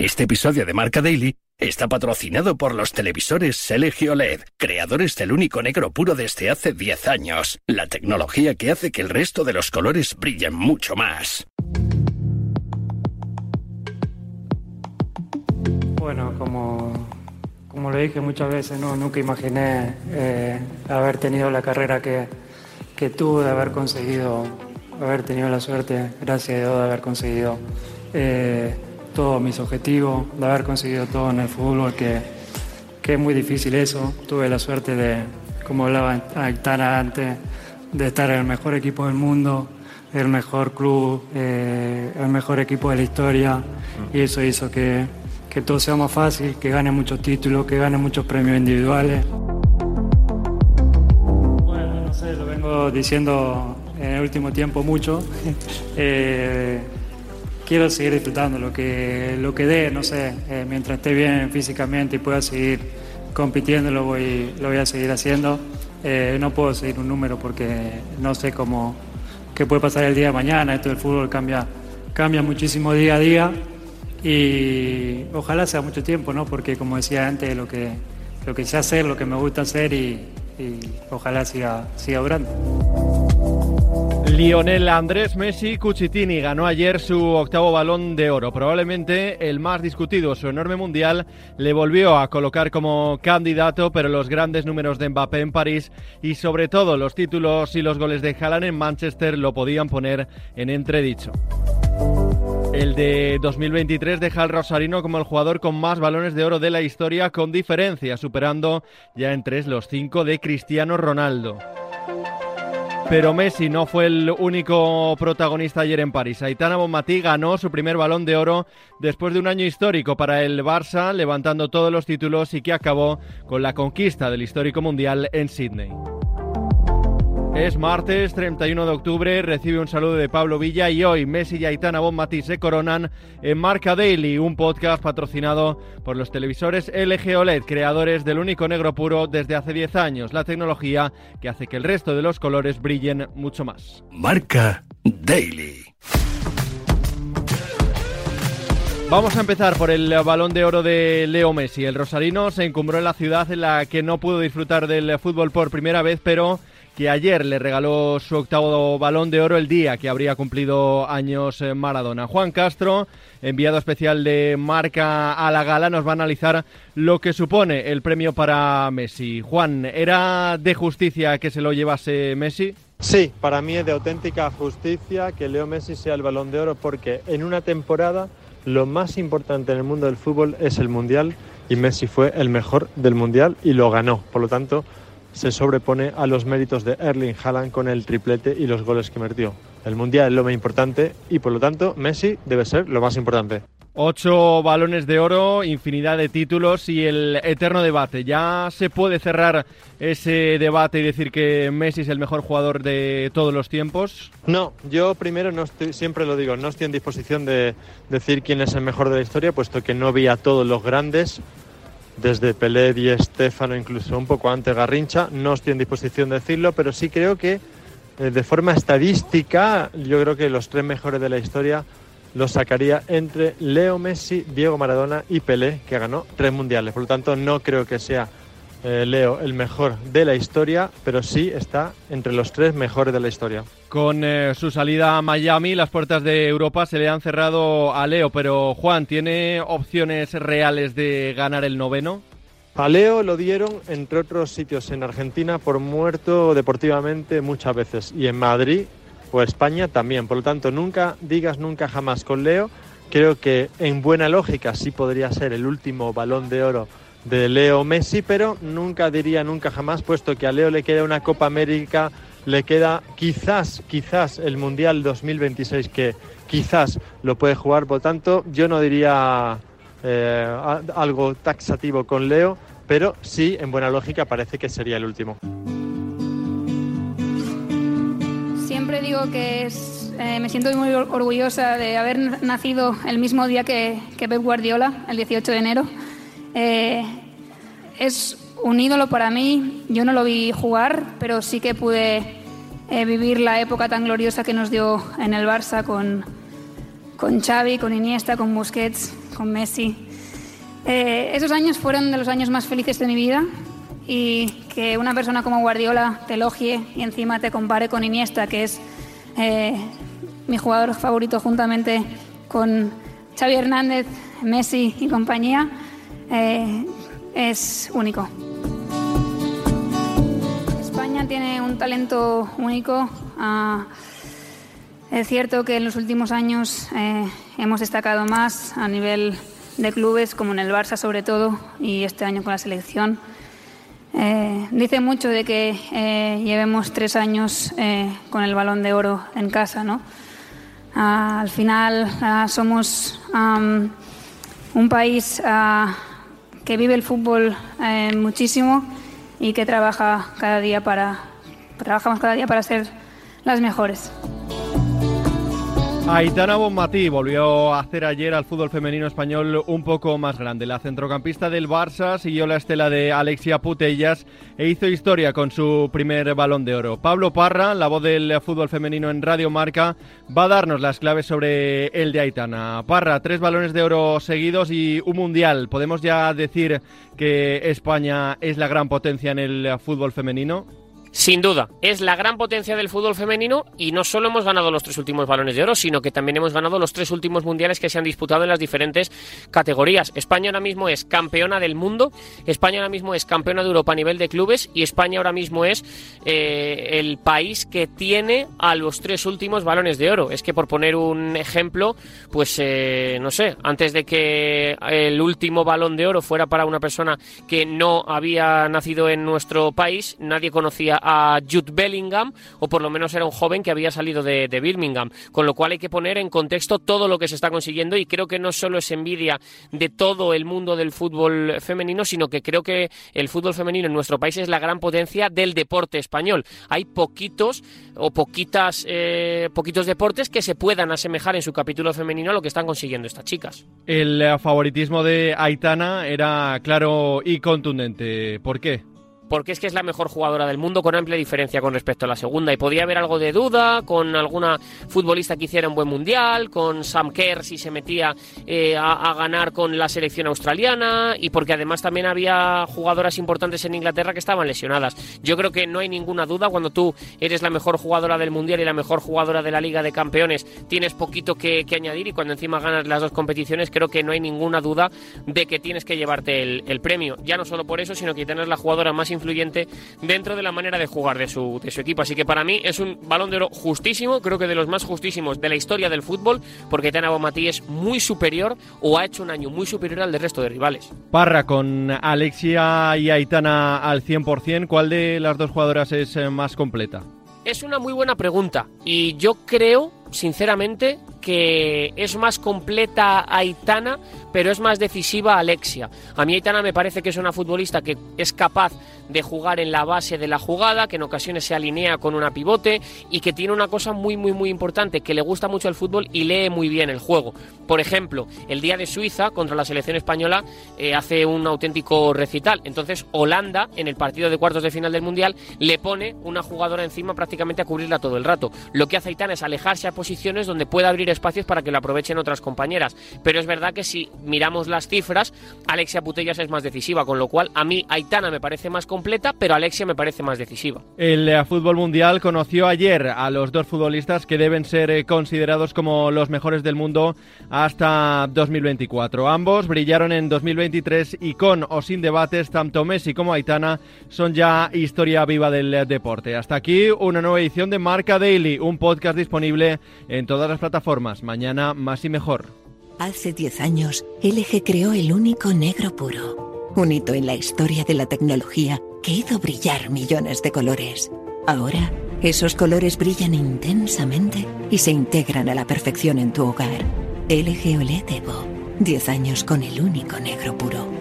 Este episodio de Marca Daily está patrocinado por los televisores Selegio LED, creadores del único negro puro desde hace 10 años, la tecnología que hace que el resto de los colores brillen mucho más. Bueno, como, como lo dije muchas veces, no, nunca imaginé eh, haber tenido la carrera que, que tuve, de haber conseguido, haber tenido la suerte, gracias a Dios, de haber conseguido eh, todos mis objetivos, de haber conseguido todo en el fútbol, que, que es muy difícil eso. Tuve la suerte de, como hablaba Aitana antes, de estar en el mejor equipo del mundo, el mejor club, eh, el mejor equipo de la historia, y eso hizo que, que todo sea más fácil, que gane muchos títulos, que gane muchos premios individuales. Bueno, no sé, lo vengo diciendo en el último tiempo mucho. Eh, quiero seguir disfrutando lo que, lo que dé, no sé, eh, mientras esté bien físicamente y pueda seguir compitiendo, lo voy, lo voy a seguir haciendo. Eh, no puedo seguir un número porque no sé cómo qué puede pasar el día de mañana. Esto del fútbol cambia, cambia muchísimo día a día y ojalá sea mucho tiempo, ¿no? Porque como decía antes, lo que, lo que sé hacer, lo que me gusta hacer y, y ojalá siga, siga durando. Lionel Andrés Messi Cucitini ganó ayer su octavo balón de oro. Probablemente el más discutido, su enorme mundial, le volvió a colocar como candidato, pero los grandes números de Mbappé en París y sobre todo los títulos y los goles de Haaland en Manchester lo podían poner en entredicho. El de 2023 deja al Rosarino como el jugador con más balones de oro de la historia con diferencia, superando ya en tres los cinco de Cristiano Ronaldo. Pero Messi no fue el único protagonista ayer en París. Aitana Bonmatí ganó su primer balón de oro después de un año histórico para el Barça, levantando todos los títulos y que acabó con la conquista del histórico mundial en Sydney. Es martes 31 de octubre, recibe un saludo de Pablo Villa y hoy Messi y Aitana Bonmatí se coronan en Marca Daily, un podcast patrocinado por los televisores LG OLED, creadores del único negro puro desde hace 10 años, la tecnología que hace que el resto de los colores brillen mucho más. Marca Daily. Vamos a empezar por el balón de oro de Leo Messi. El rosarino se encumbró en la ciudad en la que no pudo disfrutar del fútbol por primera vez, pero que ayer le regaló su octavo balón de oro el día que habría cumplido años Maradona. Juan Castro, enviado especial de marca a la gala, nos va a analizar lo que supone el premio para Messi. Juan, ¿era de justicia que se lo llevase Messi? Sí, para mí es de auténtica justicia que Leo Messi sea el balón de oro porque en una temporada lo más importante en el mundo del fútbol es el Mundial y Messi fue el mejor del Mundial y lo ganó. Por lo tanto, se sobrepone a los méritos de Erling Haaland con el triplete y los goles que metió. El Mundial es lo más importante y por lo tanto Messi debe ser lo más importante. Ocho balones de oro, infinidad de títulos y el eterno debate. ¿Ya se puede cerrar ese debate y decir que Messi es el mejor jugador de todos los tiempos? No, yo primero no estoy, siempre lo digo, no estoy en disposición de decir quién es el mejor de la historia, puesto que no vi a todos los grandes desde Pelé y Estefano, incluso un poco antes Garrincha. No estoy en disposición de decirlo, pero sí creo que eh, de forma estadística, yo creo que los tres mejores de la historia los sacaría entre Leo Messi, Diego Maradona y Pelé, que ganó tres mundiales. Por lo tanto, no creo que sea eh, Leo el mejor de la historia, pero sí está entre los tres mejores de la historia. Con eh, su salida a Miami, las puertas de Europa se le han cerrado a Leo, pero Juan, ¿tiene opciones reales de ganar el noveno? A Leo lo dieron, entre otros sitios, en Argentina por muerto deportivamente muchas veces y en Madrid o España también. Por lo tanto, nunca digas nunca jamás con Leo. Creo que en buena lógica sí podría ser el último balón de oro de Leo Messi, pero nunca diría nunca jamás, puesto que a Leo le queda una Copa América, le queda quizás, quizás el Mundial 2026 que quizás lo puede jugar, por tanto yo no diría eh, algo taxativo con Leo, pero sí, en buena lógica, parece que sería el último. Siempre digo que es, eh, me siento muy orgullosa de haber nacido el mismo día que, que Pep Guardiola, el 18 de enero. Eh, es un ídolo para mí. Yo no lo vi jugar, pero sí que pude eh, vivir la época tan gloriosa que nos dio en el Barça con, con Xavi, con Iniesta, con Busquets, con Messi. Eh, esos años fueron de los años más felices de mi vida y que una persona como Guardiola te elogie y encima te compare con Iniesta, que es mi jugador favorito juntamente con Xavi Hernández, Messi y compañía, eh, es único. España tiene un talento único. Ah, es cierto que en los últimos años eh, hemos destacado más a nivel de clubes, como en el Barça sobre todo, y este año con la selección. Eh, dice mucho de que llevemos tres años con el balón de oro en casa, ¿no? Ah, al final ah, somos un país que vive el fútbol muchísimo y que trabaja cada día para trabajamos cada día para ser las mejores. Aitana Bonmatí volvió a hacer ayer al fútbol femenino español un poco más grande. La centrocampista del Barça siguió la estela de Alexia Putellas e hizo historia con su primer balón de oro. Pablo Parra, la voz del fútbol femenino en Radio Marca, va a darnos las claves sobre el de Aitana. Parra, tres balones de oro seguidos y un mundial. ¿Podemos ya decir que España es la gran potencia en el fútbol femenino? Sin duda, es la gran potencia del fútbol femenino y no solo hemos ganado los tres últimos balones de oro, sino que también hemos ganado los tres últimos mundiales que se han disputado en las diferentes categorías. España ahora mismo es campeona del mundo, España ahora mismo es campeona de Europa a nivel de clubes y España ahora mismo es eh, el país que tiene a los tres últimos balones de oro. Es que por poner un ejemplo, pues eh, no sé, antes de que el último balón de oro fuera para una persona que no había nacido en nuestro país, nadie conocía a Jude Bellingham, o por lo menos era un joven que había salido de, Birmingham. Con lo cual hay que poner en contexto todo lo que se está consiguiendo y creo que no solo es envidia de todo el mundo del fútbol femenino, sino que creo que el fútbol femenino en nuestro país es la gran potencia del deporte español. Hay poquitos o poquitas eh, poquitos deportes que se puedan asemejar en su capítulo femenino a lo que están consiguiendo estas chicas. El favoritismo de Aitana era claro y contundente. ¿Por qué? Porque es que es la mejor jugadora del mundo con amplia diferencia con respecto a la segunda. Y podía haber algo de duda con alguna futbolista que hiciera un buen mundial, con Sam Kerr si se metía eh, a, ganar con la selección australiana, y porque además también había jugadoras importantes en Inglaterra que estaban lesionadas. Yo creo que no hay ninguna duda cuando tú eres la mejor jugadora del mundial y la mejor jugadora de la Liga de Campeones, tienes poquito que, añadir y cuando encima ganas las dos competiciones, creo que no hay ninguna duda de que tienes que llevarte el, premio. Ya no solo por eso, sino que tienes la jugadora más influyente dentro de la manera de jugar de su, de su equipo. Así que para mí es un balón de oro justísimo, creo que de los más justísimos de la historia del fútbol, porque Tana Bomatí es muy superior o ha hecho un año muy superior al del resto de rivales. Parra, con Alexia y Aitana al 100%, ¿cuál de las dos jugadoras es eh, más completa? Es una muy buena pregunta y yo creo, sinceramente, que es más completa Aitana, pero es más decisiva Alexia. A mí Aitana me parece que es una futbolista que es capaz de jugar en la base de la jugada, que en ocasiones se alinea con una pivote y que tiene una cosa muy muy muy importante, que le gusta mucho el fútbol y lee muy bien el juego. Por ejemplo, el día de Suiza contra la selección española eh, hace un auténtico recital. Entonces Holanda, en el partido de cuartos de final del Mundial, le pone una jugadora encima prácticamente a cubrirla todo el rato. Lo que hace Aitana es alejarse a posiciones donde pueda abrir espacios para que lo aprovechen otras compañeras. Pero es verdad que si miramos las cifras, Alexia Putellas es más decisiva, con lo cual a mí Aitana me parece más completa, pero Alexia me parece más decisiva. El eh, fútbol mundial conoció ayer a los dos futbolistas que deben ser eh, considerados como los mejores del mundo hasta 2024. Ambos brillaron en 2023 y con o sin debates, tanto Messi como Aitana son ya historia viva del eh, deporte. Hasta aquí una nueva edición de Marca Daily, un podcast disponible en todas las plataformas. Mañana más y mejor. Hace 10 años, LG creó el único negro puro. Un hito en la historia de la tecnología que hizo brillar millones de colores. Ahora, esos colores brillan intensamente y se integran a la perfección en tu hogar. LG OLED Evo. 10 años con el único negro puro.